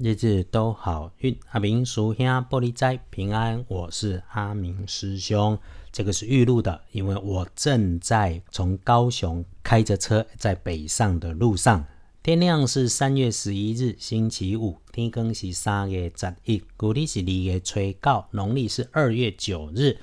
日日都好运，阿明叔兄玻璃斋平安。我是阿明师兄，这个是预录的，因为我正在从高雄开着车在北上的路上。天亮是三月十一日星期五，天更是三月十一，古历是二月初九，农历是二月九日。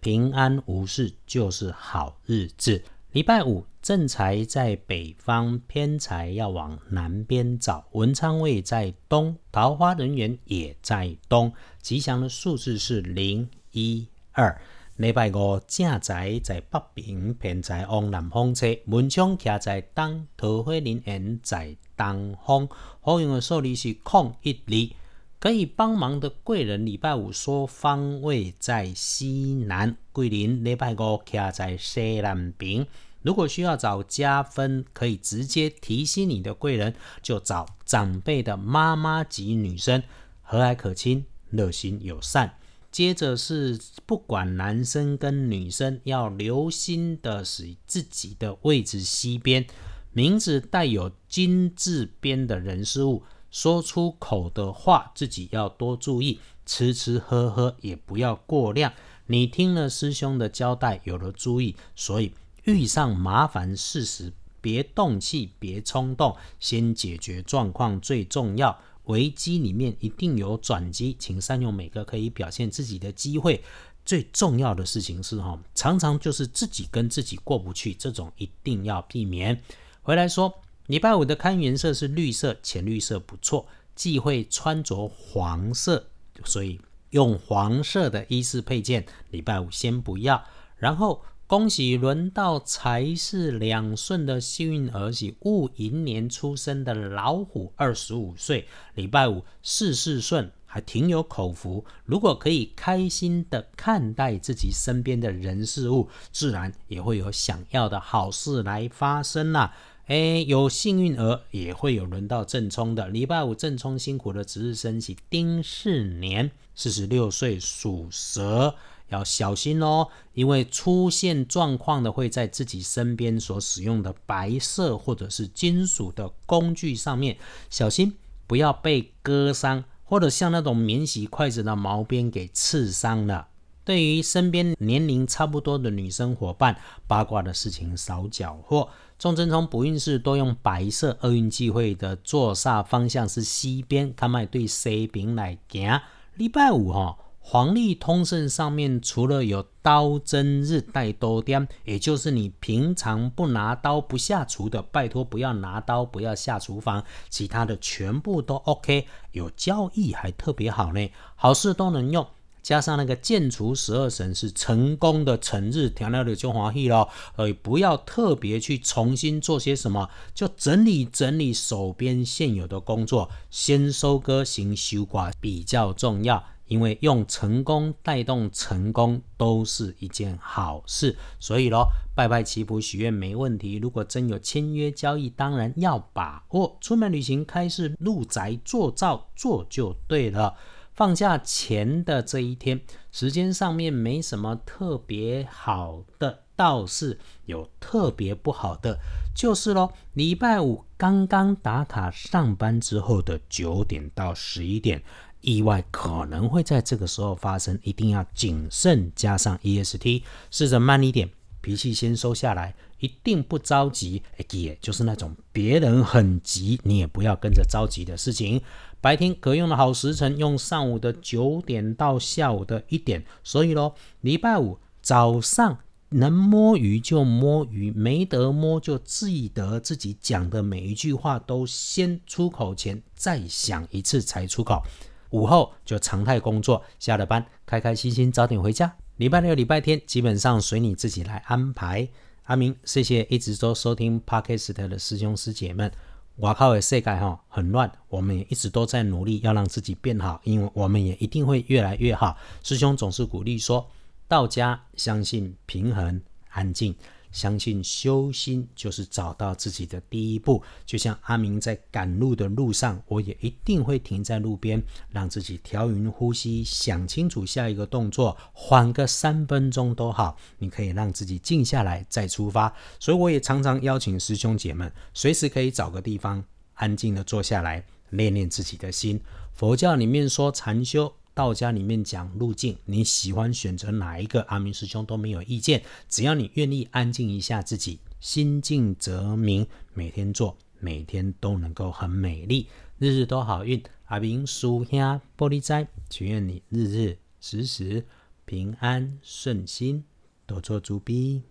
平安无事就是好日子。礼拜五正财在北方，偏财要往南边找。文昌位在东，桃花人缘也在东。吉祥的数字是零一二。礼拜五正财在北边，偏财往南方车。文昌徛在东，桃花人缘在东方。好用的数字是空一二。可以帮忙的贵人，礼拜五说方位在西南，桂林礼拜五徛在西南边。如果需要找加分，可以直接提醒你的贵人，就找长辈的妈妈级女生，和蔼可亲，热心友善。接着是不管男生跟女生，要留心的是自己的位置西边，名字带有金字边的人事物，说出口的话自己要多注意，吃吃喝喝也不要过量。你听了师兄的交代，有了注意，所以。遇上麻烦事时，别动气，别冲动，先解决状况最重要。危机里面一定有转机，请善用每个可以表现自己的机会。最重要的事情是哈，常常就是自己跟自己过不去，这种一定要避免。回来说，礼拜五的看颜色是绿色，浅绿色不错，忌讳穿着黄色，所以用黄色的衣饰配件，礼拜五先不要。然后。恭喜轮到财是两顺的幸运儿媳，戊寅年出生的老虎，二十五岁，礼拜五事事顺，还挺有口福。如果可以开心的看待自己身边的人事物，自然也会有想要的好事来发生啦。哎，有幸运儿也会有轮到正冲的。礼拜五正冲辛苦的值日生喜丁巳年，四十六岁属蛇。要小心哦，因为出现状况的会在自己身边所使用的白色或者是金属的工具上面，小心不要被割伤，或者像那种免洗筷子的毛边给刺伤了。对于身边年龄差不多的女生伙伴，八卦的事情少搅和。重针从补运势多用白色，厄运忌讳的坐煞方向是西边，看卖对西边来行。礼拜五哈。黄历通胜上面除了有刀针日带多点，也就是你平常不拿刀不下厨的，拜托不要拿刀不要下厨房，其他的全部都 OK。有交易还特别好呢，好事都能用。加上那个建除十二神是成功的成日，调料的就华喜咯。呃，不要特别去重新做些什么，就整理整理手边现有的工作，先收割行修挂比较重要。因为用成功带动成功都是一件好事，所以咯，拜拜祈福许愿没问题。如果真有签约交易，当然要把握。出门旅行、开市、入宅、做照做就对了。放假前的这一天，时间上面没什么特别好的，倒是有特别不好的，就是咯，礼拜五刚刚打卡上班之后的九点到十一点。意外可能会在这个时候发生，一定要谨慎，加上 EST，试着慢一点，脾气先收下来，一定不着急。也就是那种别人很急，你也不要跟着着急的事情。白天可用的好时辰，用上午的九点到下午的一点。所以咯，礼拜五早上能摸鱼就摸鱼，没得摸就记得自己讲的每一句话都先出口前再想一次才出口。午后就常态工作，下了班开开心心早点回家。礼拜六、礼拜天基本上随你自己来安排。阿明，谢谢一直都收听 Podcast 的师兄师姐们。我靠的世界哈很乱，我们也一直都在努力要让自己变好，因为我们也一定会越来越好。师兄总是鼓励说，道家相信平衡、安静。相信修心就是找到自己的第一步。就像阿明在赶路的路上，我也一定会停在路边，让自己调匀呼吸，想清楚下一个动作，缓个三分钟都好。你可以让自己静下来再出发。所以我也常常邀请师兄姐们，随时可以找个地方安静的坐下来。练练自己的心。佛教里面说禅修，道家里面讲路径，你喜欢选择哪一个？阿明师兄都没有意见，只要你愿意安静一下自己，心静则明，每天做，每天都能够很美丽，日日都好运。阿明叔兄玻璃斋，祈愿你日日时时平安顺心，多做主逼。